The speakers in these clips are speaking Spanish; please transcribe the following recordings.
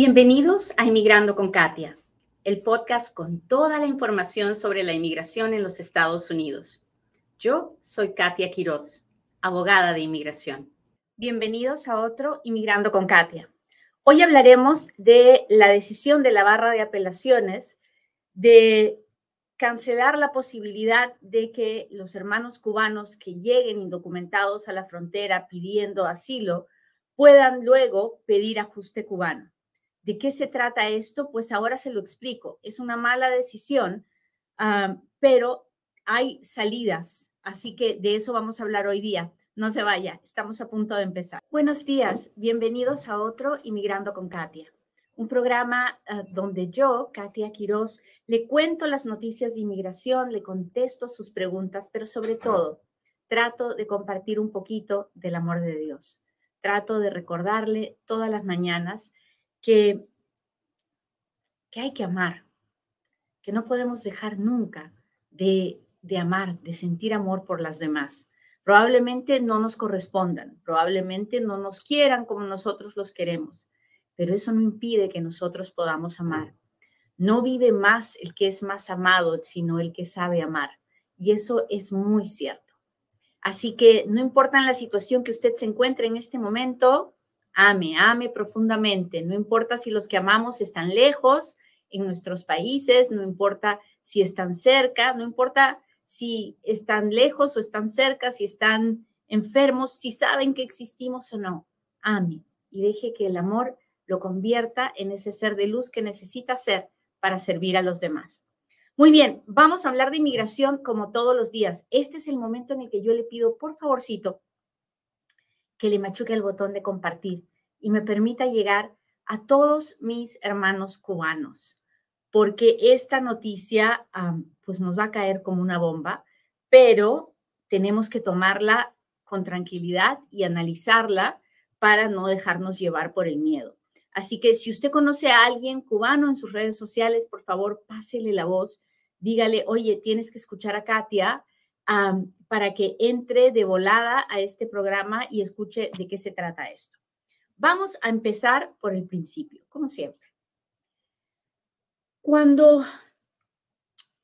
Bienvenidos a Inmigrando con Katia, el podcast con toda la información sobre la inmigración en los Estados Unidos. Yo soy Katia Quiroz, abogada de inmigración. Bienvenidos a otro Inmigrando con Katia. Hoy hablaremos de la decisión de la barra de apelaciones de cancelar la posibilidad de que los hermanos cubanos que lleguen indocumentados a la frontera pidiendo asilo puedan luego pedir ajuste cubano. ¿De qué se trata esto? Pues ahora se lo explico. Es una mala decisión, pero hay salidas. Así que de eso vamos a hablar hoy día. No se vaya, estamos a punto de empezar. Buenos días, bienvenidos a otro Inmigrando con Katia, un programa ah, donde yo, Katia Quiroz, le cuento las noticias de inmigración, le contesto sus preguntas, pero sobre todo trato de compartir un poquito del amor de Dios. Trato de recordarle todas las mañanas que, que hay que amar, que no podemos dejar nunca de, de amar, de sentir amor por las demás. Probablemente no nos correspondan, probablemente no nos quieran como nosotros los queremos, pero eso no impide que nosotros podamos amar. No vive más el que es más amado, sino el que sabe amar. Y eso es muy cierto. Así que no importa la situación que usted se encuentre en este momento, ame, ame profundamente. No importa si los que amamos están lejos en nuestros países, no importa si están cerca, no importa si están lejos o están cerca, si están enfermos, si saben que existimos o no. Ame y deje que el amor lo convierta en ese ser de luz que necesita ser para servir a los demás. Muy bien, vamos a hablar de inmigración como todos los días. Este es el momento en el que yo le pido, por favorcito, que le machuque el botón de compartir y me permita llegar a todos mis hermanos cubanos, porque esta noticia pues nos va a caer como una bomba, pero tenemos que tomarla con tranquilidad y analizarla para no dejarnos llevar por el miedo. Así que si usted conoce a alguien cubano en sus redes sociales, por favor, pásele la voz, dígale, oye, tienes que escuchar a Katia para que entre de volada a este programa y escuche de qué se trata esto. Vamos a empezar por el principio, como siempre. Cuando,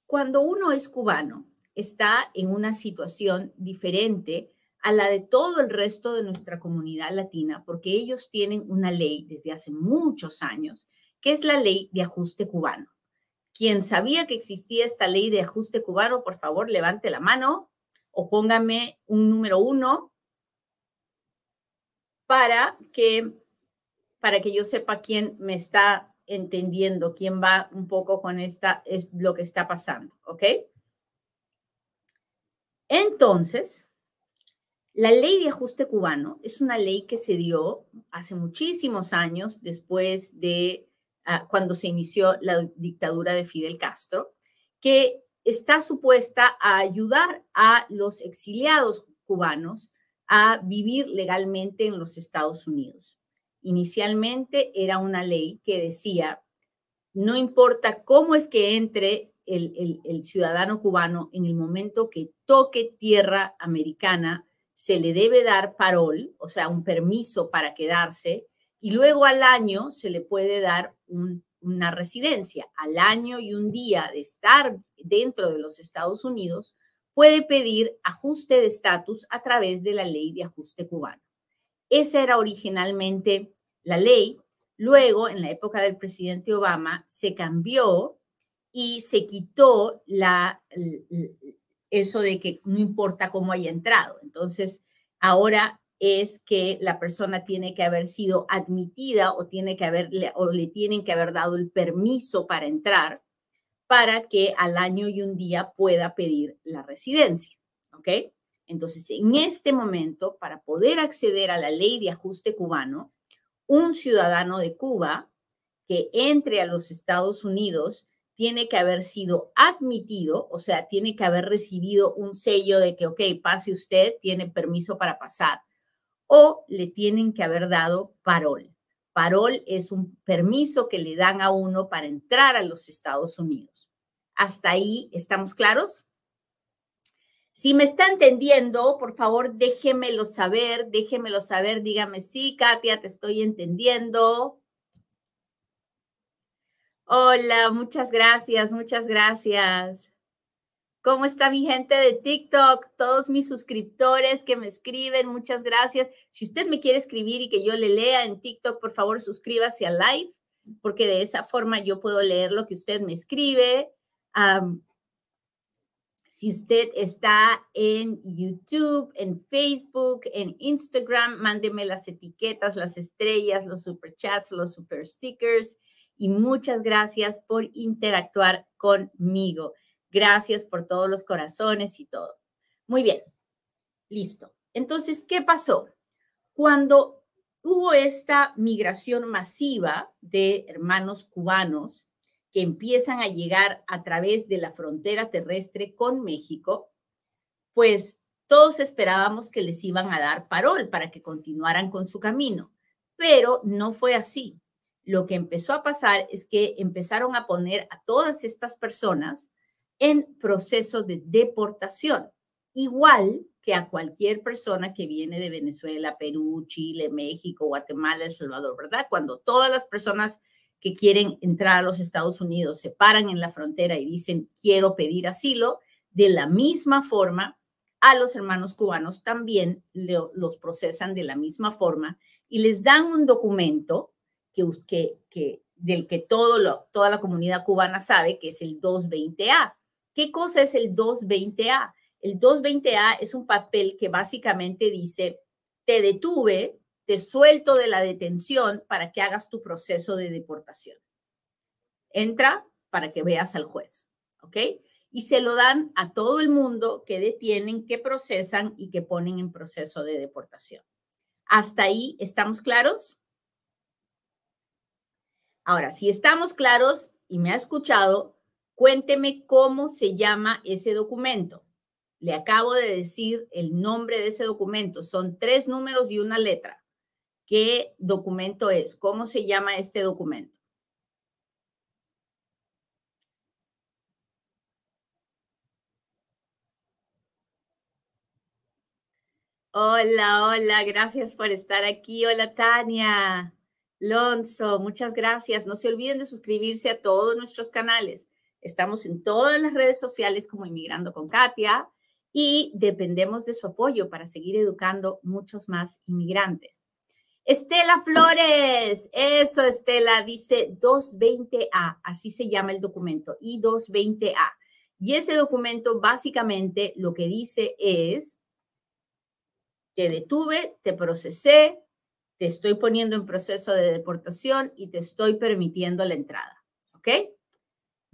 cuando uno es cubano, está en una situación diferente a la de todo el resto de nuestra comunidad latina, porque ellos tienen una ley desde hace muchos años, que es la ley de ajuste cubano. Quien sabía que existía esta ley de ajuste cubano, por favor, levante la mano o póngame un número uno para que, para que yo sepa quién me está entendiendo, quién va un poco con esta, es lo que está pasando, ¿ok? Entonces, la ley de ajuste cubano es una ley que se dio hace muchísimos años después de ah, cuando se inició la dictadura de Fidel Castro, que está supuesta a ayudar a los exiliados cubanos a vivir legalmente en los Estados Unidos. Inicialmente era una ley que decía, no importa cómo es que entre el, ciudadano cubano en el momento que toque tierra americana, se le debe dar parol, o sea, un permiso para quedarse, y luego al año se le puede dar una residencia. Al año y un día de estar dentro de los Estados Unidos, puede pedir ajuste de estatus a través de la ley de ajuste cubano. Esa era originalmente la ley. Luego, en la época del presidente Obama, se cambió y se quitó la, eso de que no importa cómo haya entrado. Entonces, ahora es que la persona tiene que haber sido admitida o, tiene que haberle, o le tienen que haber dado el permiso para entrar para que al año y un día pueda pedir la residencia. ¿Ok? Entonces, en este momento, para poder acceder a la ley de ajuste cubano, un ciudadano de Cuba que entre a los Estados Unidos tiene que haber sido admitido, o sea, tiene que haber recibido un sello de que, ok, pase usted, tiene permiso para pasar, o le tienen que haber dado parol. Parol es un permiso que le dan a uno para entrar a los Estados Unidos. ¿Hasta ahí estamos claros? Si me está entendiendo, por favor, déjemelo saber, déjemelo saber, dígame, sí, Katia, te estoy entendiendo. Hola, muchas gracias, muchas gracias. ¿Cómo está mi gente de TikTok? Todos mis suscriptores que me escriben, muchas gracias. Si usted me quiere escribir y que yo le lea en TikTok, por favor, suscríbase al live, porque de esa forma yo puedo leer lo que usted me escribe. si usted está en YouTube, en Facebook, en Instagram, mándeme las etiquetas, las estrellas, los super chats, los super stickers y muchas gracias por interactuar conmigo. Gracias por todos los corazones y todo. Muy bien, listo. Entonces, ¿qué pasó? Cuando hubo esta migración masiva de hermanos cubanos que empiezan a llegar a través de la frontera terrestre con México, pues todos esperábamos que les iban a dar parol para que continuaran con su camino, pero no fue así. Lo que empezó a pasar es que empezaron a poner a todas estas personas en proceso de deportación, igual que a cualquier persona que viene de Venezuela, Perú, Chile, México, Guatemala, El Salvador, ¿verdad? Cuando todas las personas que quieren entrar a los Estados Unidos se paran en la frontera y dicen, quiero pedir asilo, de la misma forma, a los hermanos cubanos también los procesan de la misma forma y les dan un documento que, del que todo toda la comunidad cubana sabe, que es el 220A. ¿Qué cosa es el 220A? El 220A es un papel que básicamente dice, te detuve, te suelto de la detención para que hagas tu proceso de deportación. Entra para que veas al juez, ¿ok? Y se lo dan a todo el mundo que detienen, que procesan y que ponen en proceso de deportación. ¿Hasta ahí estamos claros? Ahora, si estamos claros y me ha escuchado, Cuénteme cómo se llama ese documento. Le acabo de decir el nombre de ese documento. Son tres números y una letra. ¿Qué documento es? ¿Cómo se llama este documento? Hola, hola, gracias por estar aquí. Hola, Tania. Lonzo, muchas gracias. No se olviden de suscribirse a todos nuestros canales. Estamos en todas las redes sociales como Inmigrando con Katia y dependemos de su apoyo para seguir educando muchos más inmigrantes. Estela Flores, eso Estela, dice 220A, así se llama el documento, I220A. Y ese documento básicamente lo que dice es, te detuve, te procesé, te estoy poniendo en proceso de deportación y te estoy permitiendo la entrada. ¿Ok?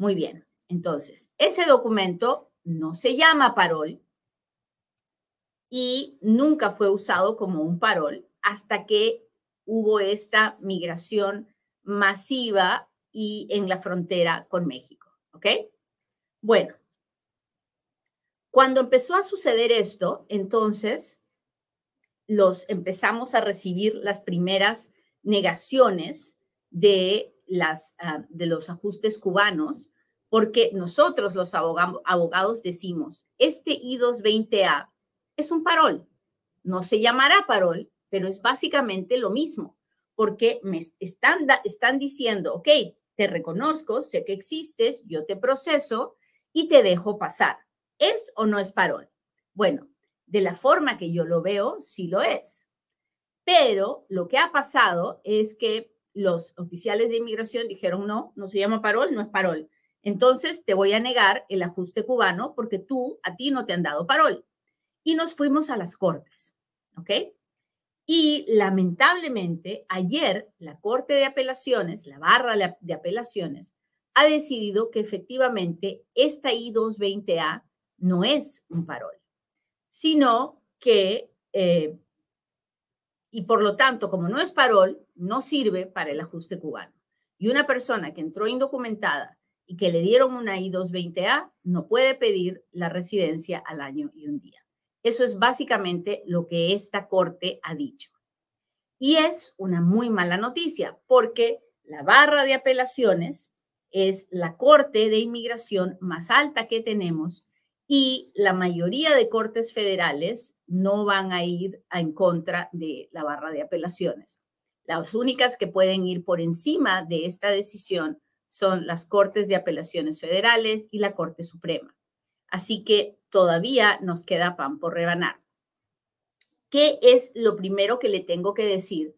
Muy bien, entonces, ese documento no se llama parol y nunca fue usado como un parol hasta que hubo esta migración masiva y en la frontera con México. ¿Ok? Bueno, cuando empezó a suceder esto, entonces los empezamos a recibir las primeras negaciones de las, ah, de los ajustes cubanos, porque nosotros los abogados decimos, este I220A es un parol, no se llamará parol, pero es básicamente lo mismo, porque me están, están diciendo, ok, te reconozco, sé que existes, yo te proceso y te dejo pasar. ¿Es o no es parol? Bueno, de la forma que yo lo veo, sí lo es. Pero lo que ha pasado es que los oficiales de inmigración dijeron, no, no se llama parol, no es parol. Entonces te voy a negar el ajuste cubano porque tú, a ti no te han dado parol. Y nos fuimos a las cortes, ¿ok? Y lamentablemente ayer la Corte de Apelaciones, la barra de apelaciones, ha decidido que efectivamente esta I-220A no es un parol, sino que eh, y por lo tanto, como no es parol, no sirve para el ajuste cubano. Y una persona que entró indocumentada y que le dieron una I-220A no puede pedir la residencia al año y un día. Eso es básicamente lo que esta corte ha dicho. Y es una muy mala noticia porque la barra de apelaciones es la corte de inmigración más alta que tenemos y la mayoría de cortes federales no van a ir en contra de la barra de apelaciones. Las únicas que pueden ir por encima de esta decisión son las Cortes de Apelaciones Federales y la Corte Suprema. Así que todavía nos queda pan por rebanar. ¿Qué es lo primero que le tengo que decir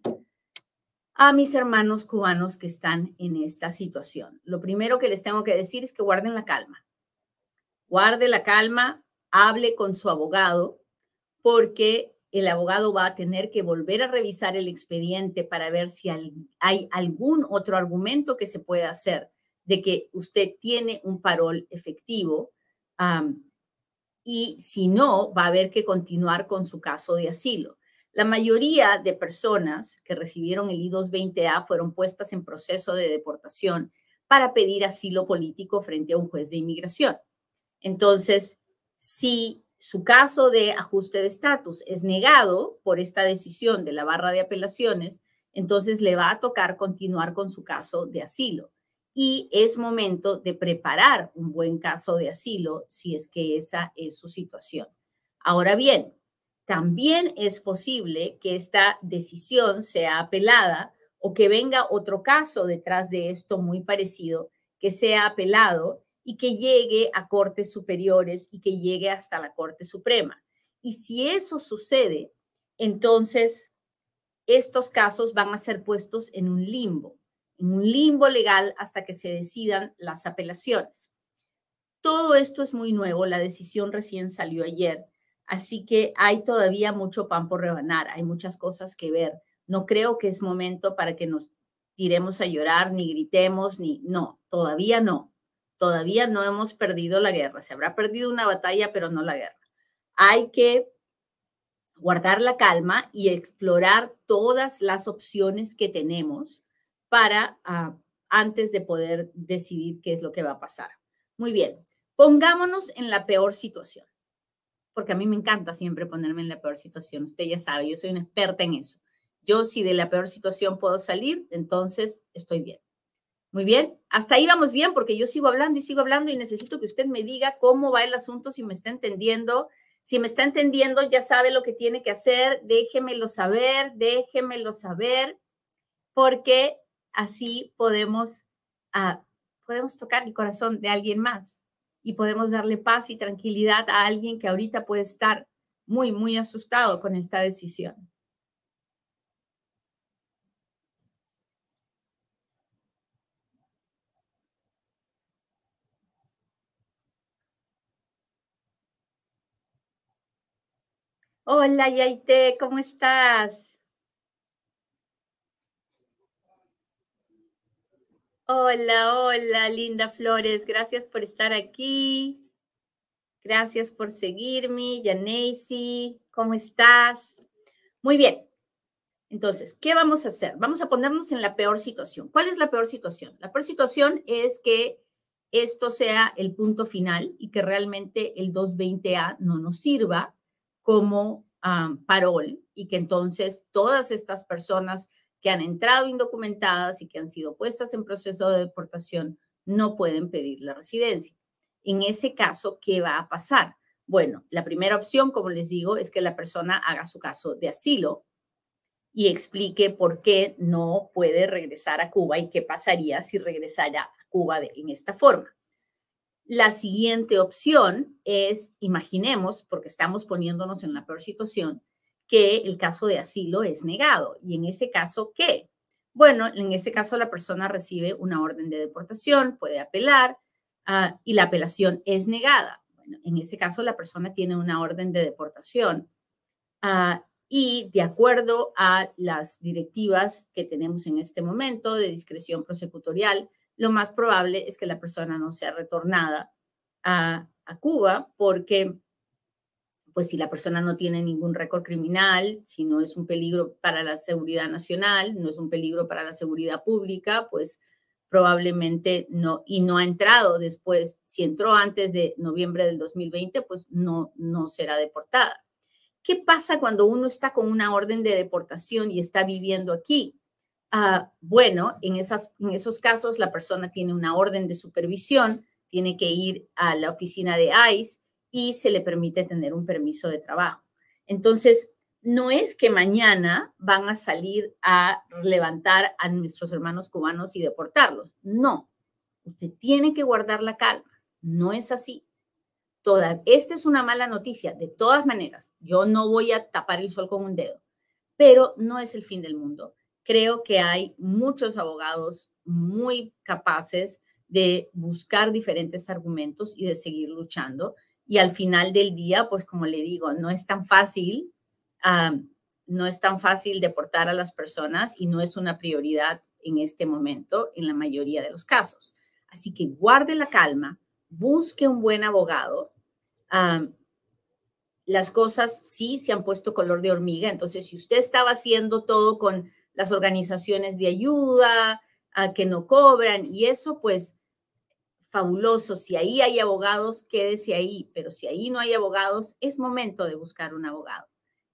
a mis hermanos cubanos que están en esta situación? Lo primero que les tengo que decir es que guarden la calma. Guarde la calma, hable con su abogado, porque el abogado va a tener que volver a revisar el expediente para ver si hay algún otro argumento que se pueda hacer de que usted tiene un parol efectivo y si no, va a haber que continuar con su caso de asilo. La mayoría de personas que recibieron el I-220A fueron puestas en proceso de deportación para pedir asilo político frente a un juez de inmigración. Entonces, si su caso de ajuste de estatus es negado por esta decisión de la barra de apelaciones, entonces le va a tocar continuar con su caso de asilo. Y es momento de preparar un buen caso de asilo si es que esa es su situación. Ahora bien, también es posible que esta decisión sea apelada o que venga otro caso detrás de esto muy parecido que sea apelado y que llegue a cortes superiores y que llegue hasta la Corte Suprema. Y si eso sucede, entonces estos casos van a ser puestos en un limbo, en un limbo legal hasta que se decidan las apelaciones. Todo esto es muy nuevo, la decisión recién salió ayer, así que hay todavía mucho pan por rebanar, hay muchas cosas que ver. No creo que es momento para que nos tiremos a llorar, ni gritemos, ni no, todavía no todavía no hemos perdido la guerra. Se habrá perdido una batalla, pero no la guerra. Hay que guardar la calma y explorar todas las opciones que tenemos para ah, antes de poder decidir qué es lo que va a pasar. Muy bien, pongámonos en la peor situación, porque a mí me encanta siempre ponerme en la peor situación. Usted ya sabe, yo soy una experta en eso. Yo si de la peor situación puedo salir, entonces estoy bien. Muy bien, hasta ahí vamos bien porque yo sigo hablando y sigo hablando y necesito que usted me diga cómo va el asunto, si me está entendiendo. Si me está entendiendo, ya sabe lo que tiene que hacer, déjemelo saber, déjemelo saber, porque así podemos, ah, podemos tocar el corazón de alguien más y podemos darle paz y tranquilidad a alguien que ahorita puede estar muy, muy asustado con esta decisión. Hola, Yaite, ¿cómo estás? Hola, hola, Linda Flores, gracias por estar aquí. Gracias por seguirme. Yaneisi, ¿cómo estás? Muy bien. Entonces, ¿qué vamos a hacer? Vamos a ponernos en la peor situación. ¿Cuál es la peor situación? La peor situación es que esto sea el punto final y que realmente el 220A no nos sirva como ah, parol y que entonces todas estas personas que han entrado indocumentadas y que han sido puestas en proceso de deportación no pueden pedir la residencia. En ese caso, ¿qué va a pasar? Bueno, la primera opción, como les digo, es que la persona haga su caso de asilo y explique por qué no puede regresar a Cuba y qué pasaría si regresara a Cuba en esta forma. La siguiente opción es, imaginemos, porque estamos poniéndonos en la peor situación, que el caso de asilo es negado. Y en ese caso, ¿qué? Bueno, en ese caso la persona recibe una orden de deportación, puede apelar ah, y la apelación es negada. En ese caso la persona tiene una orden de deportación ah, y de acuerdo a las directivas que tenemos en este momento de discreción prosecutorial, lo más probable es que la persona no sea retornada a, Cuba porque, pues si la persona no tiene ningún récord criminal, si no es un peligro para la seguridad nacional, no es un peligro para la seguridad pública, pues probablemente no, y no ha entrado después, si entró antes de noviembre del 2020, pues no, no será deportada. ¿Qué pasa cuando uno está con una orden de deportación y está viviendo aquí? Ah, bueno, en, esos casos la persona tiene una orden de supervisión, tiene que ir a la oficina de ICE y se le permite tener un permiso de trabajo. Entonces, no es que mañana van a salir a levantar a nuestros hermanos cubanos y deportarlos, no. usted tiene que guardar la calma. No es así. Toda, esta es una mala noticia. De todas maneras, yo no voy a tapar el sol con un dedo, pero no es el fin del mundo. Creo que hay muchos abogados muy capaces de buscar diferentes argumentos y de seguir luchando. Y al final del día, pues como le digo, no es tan fácil, no es tan fácil deportar a las personas y no es una prioridad en este momento en la mayoría de los casos. Así que guarde la calma, busque un buen abogado. las cosas sí se han puesto color de hormiga, entonces si usted estaba haciendo todo con las organizaciones de ayuda, a que no cobran y eso, pues fabuloso. Si ahí hay abogados, quédese ahí, pero si ahí no hay abogados, es momento de buscar un abogado.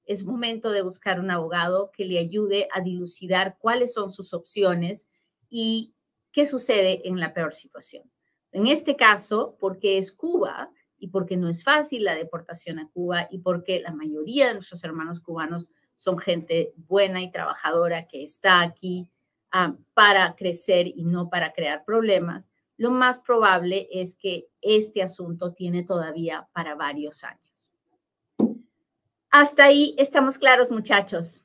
Es momento de buscar un abogado que le ayude a dilucidar cuáles son sus opciones y qué sucede en la peor situación. En este caso, porque es Cuba y porque no es fácil la deportación a Cuba y porque la mayoría de nuestros hermanos cubanos son gente buena y trabajadora que está aquí ah, para crecer y no para crear problemas, lo más probable es que este asunto tiene todavía para varios años. Hasta ahí estamos claros, muchachos.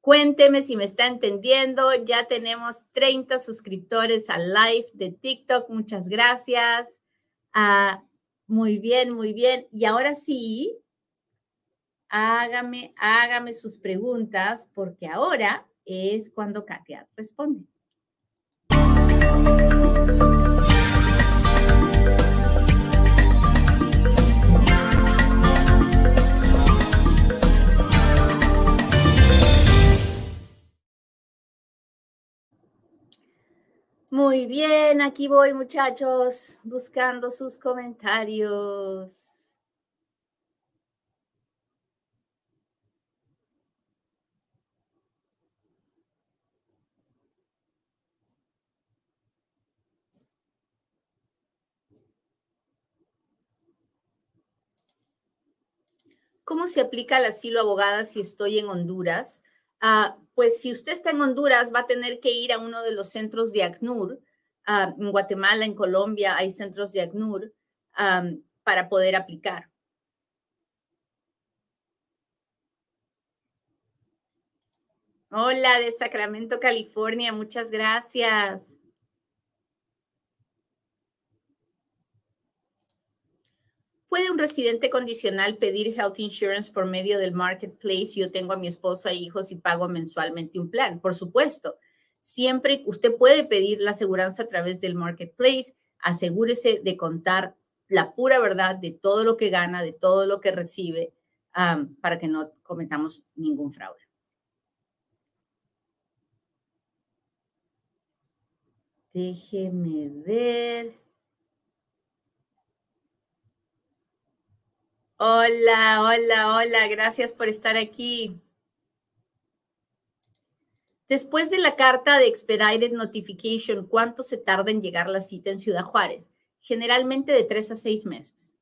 Cuénteme si me está entendiendo. Ya tenemos 30 suscriptores al live de TikTok. Muchas gracias. Ah, muy bien, muy bien. Y ahora sí, hágame, hágame sus preguntas porque ahora es cuando Katia responde. Muy bien, aquí voy muchachos, buscando sus comentarios. ¿Cómo se aplica el asilo abogada si estoy en Honduras? Ah, pues si usted está en Honduras, va a tener que ir a uno de los centros de ACNUR. Ah, en Guatemala, en Colombia, hay centros de ACNUR para poder aplicar. Hola, de Sacramento, California, muchas gracias. ¿Puede un residente condicional pedir health insurance por medio del marketplace? Yo tengo a mi esposa e hijos y pago mensualmente un plan. Por supuesto, siempre usted puede pedir la aseguranza a través del marketplace. Asegúrese de contar la pura verdad de todo lo que gana, de todo lo que recibe, para que no cometamos ningún fraude. Déjeme ver. Hola, hola, hola, gracias por estar aquí. Después de la carta de Expedited Notification, ¿cuánto se tarda en llegar la cita en Ciudad Juárez? Generalmente de tres a seis meses.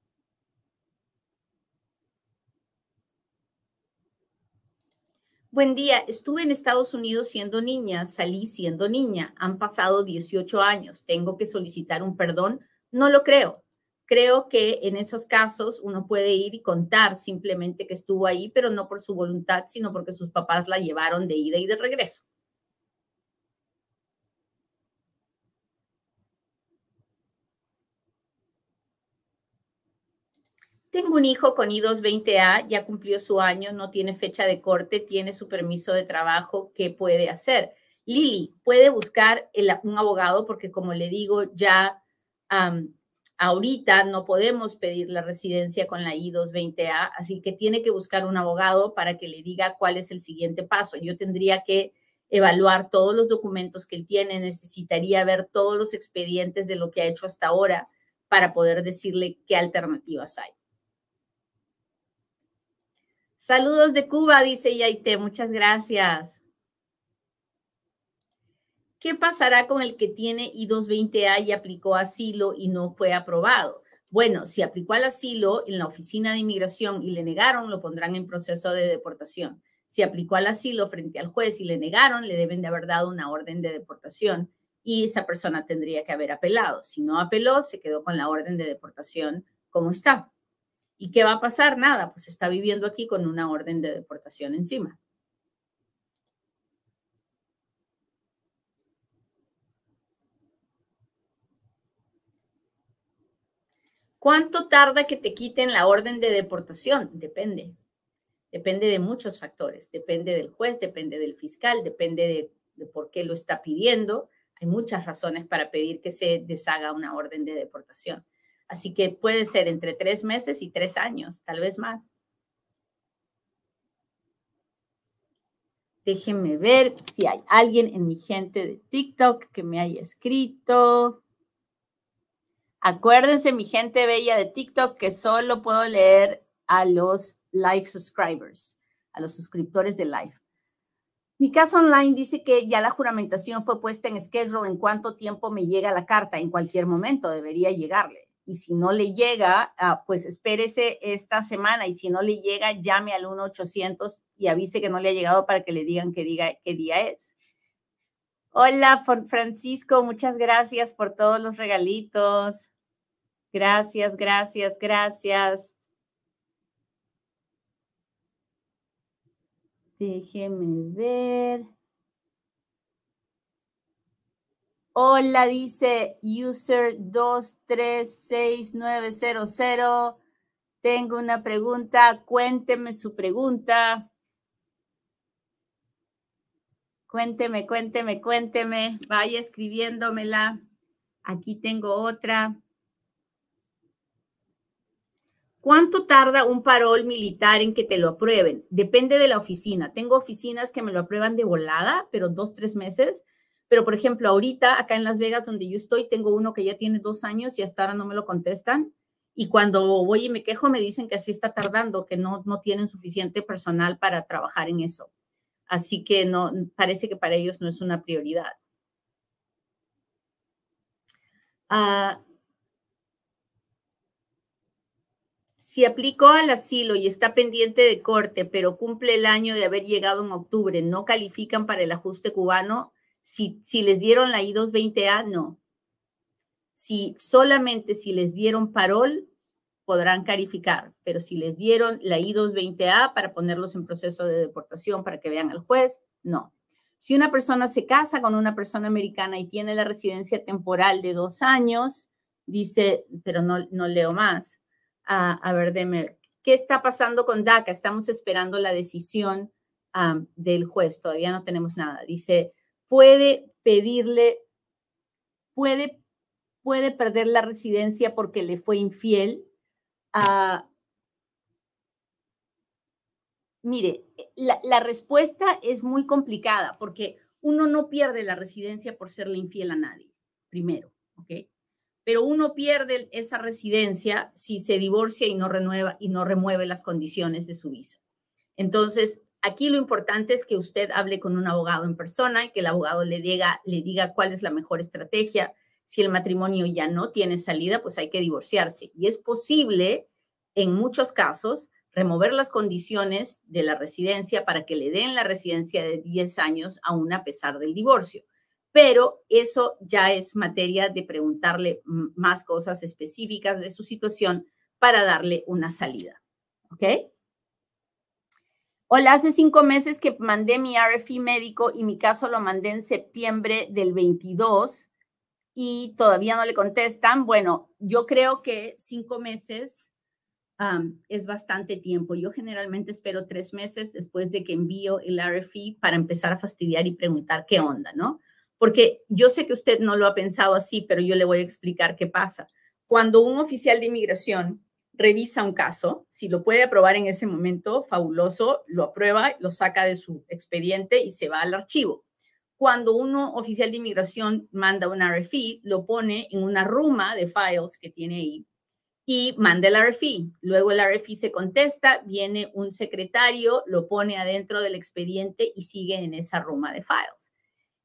Buen día, estuve en Estados Unidos siendo niña, salí siendo niña, han pasado 18 años, tengo que solicitar un perdón, no lo creo. Creo que en esos casos uno puede ir y contar simplemente que estuvo ahí, pero no por su voluntad, sino porque sus papás la llevaron de ida y de regreso. Tengo un hijo con I-220A, ya cumplió su año, no tiene fecha de corte, tiene su permiso de trabajo. ¿Qué puede hacer? Lili, puede buscar un abogado porque, como le digo, ya Ahorita no podemos pedir la residencia con la I-220A, así que tiene que buscar un abogado para que le diga cuál es el siguiente paso. Yo tendría que evaluar todos los documentos que él tiene, necesitaría ver todos los expedientes de lo que ha hecho hasta ahora para poder decirle qué alternativas hay. Saludos de Cuba, dice Yaite, muchas gracias. ¿Qué pasará con el que tiene I-220A y aplicó asilo y no fue aprobado? Bueno, si aplicó al asilo en la oficina de inmigración y le negaron, lo pondrán en proceso de deportación. Si aplicó al asilo frente al juez y le negaron, le deben de haber dado una orden de deportación y esa persona tendría que haber apelado. Si no apeló, se quedó con la orden de deportación como está. ¿Y qué va a pasar? Nada, pues está viviendo aquí con una orden de deportación encima. ¿Cuánto tarda que te quiten la orden de deportación? Depende. Depende de muchos factores. Depende del juez, depende del fiscal, depende de, por qué lo está pidiendo. Hay muchas razones para pedir que se deshaga una orden de deportación. Así que puede ser entre tres meses y tres años, tal vez más. Déjenme ver si hay alguien en mi gente de TikTok que me haya escrito. Acuérdense, mi gente bella de TikTok, que solo puedo leer a los live subscribers, a los suscriptores de live. Mi caso online dice que ya la juramentación fue puesta en schedule en cuánto tiempo me llega la carta. En cualquier momento debería llegarle. Y si no le llega, ah, pues espérese esta semana. Y si no le llega, llame al 1-800 y avise que no le ha llegado para que le digan qué, diga, qué día es. Hola, Francisco, muchas gracias por todos los regalitos. Gracias, gracias, gracias. Déjeme ver. Hola, dice user 236900. Tengo una pregunta. Cuénteme su pregunta. Cuénteme, cuénteme, cuénteme. Vaya escribiéndomela. Aquí tengo otra. ¿Cuánto tarda un parol militar en que te lo aprueben? Depende de la oficina. Tengo oficinas que me lo aprueban de volada, pero dos, tres meses. Pero, por ejemplo, ahorita acá en Las Vegas, donde yo estoy, tengo uno que ya tiene dos años y hasta ahora no me lo contestan. Y cuando voy y me quejo, me dicen que así está tardando, que no, no tienen suficiente personal para trabajar en eso. Así que no, parece que para ellos no es una prioridad. Ah, si aplicó al asilo y está pendiente de corte, pero cumple el año de haber llegado en octubre, no califican para el ajuste cubano. Si, si les dieron la I-220A, no. Si solamente si les dieron parol, podrán calificar, pero si les dieron la I-220A para ponerlos en proceso de deportación para que vean al juez, no. Si una persona se casa con una persona americana y tiene la residencia temporal de dos años, dice, pero no, no leo más, a, ver, deme, ¿qué está pasando con DACA? Estamos esperando la decisión del juez, todavía no tenemos nada. Dice, puede pedirle, puede, puede perder la residencia porque le fue infiel. A mire, la, la, respuesta es muy complicada porque uno no pierde la residencia por serle infiel a nadie, primero, ¿ok? pero uno pierde esa residencia si se divorcia y no renueva y no remueve las condiciones de su visa. Entonces, aquí lo importante es que usted hable con un abogado en persona y que el abogado le diga, le diga cuál es la mejor estrategia. Si el matrimonio ya no tiene salida, pues hay que divorciarse. Y es posible, en muchos casos, remover las condiciones de la residencia para que le den la residencia de 10 años aún a pesar del divorcio pero eso ya es materia de preguntarle más cosas específicas de su situación para darle una salida. ¿Ok? Hola, hace cinco meses que mandé mi RFI médico y mi caso lo mandé en septiembre del 22 y todavía no le contestan. Bueno, yo creo que cinco meses es bastante tiempo. Yo generalmente espero tres meses después de que envío el RFI para empezar a fastidiar y preguntar qué onda, ¿no? Porque yo sé que usted no lo ha pensado así, pero yo le voy a explicar qué pasa. Cuando un oficial de inmigración revisa un caso, si lo puede aprobar en ese momento, fabuloso, lo aprueba, lo saca de su expediente y se va al archivo. Cuando un oficial de inmigración manda un RFI, lo pone en una ruma de files que tiene ahí y manda el RFI. Luego el RFI se contesta, viene un secretario, lo pone adentro del expediente y sigue en esa ruma de files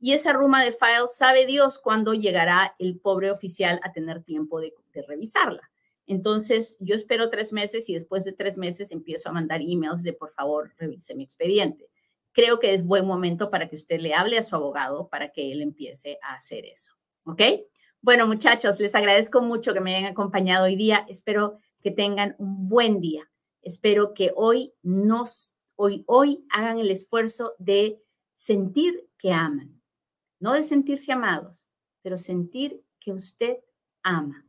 y esa ruma de files sabe Dios cuándo llegará el pobre oficial a tener tiempo de, revisarla. Entonces, yo espero tres meses y después de tres meses empiezo a mandar emails de por favor revise mi expediente. Creo que es buen momento para que usted le hable a su abogado para que él empiece a hacer eso. ¿Ok? Bueno, muchachos, les agradezco mucho que me hayan acompañado hoy día. Espero que tengan un buen día. Espero que hoy nos, hoy, hoy hagan el esfuerzo de sentir que aman, no de sentirse amados, pero sentir que usted ama,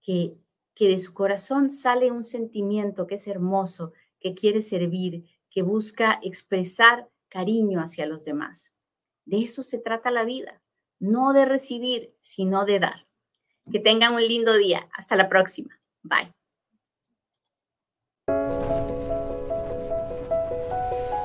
que, que de su corazón sale un sentimiento que es hermoso, que quiere servir, que busca expresar cariño hacia los demás. De eso se trata la vida, no de recibir, sino de dar. Que tengan un lindo día. Hasta la próxima. Bye.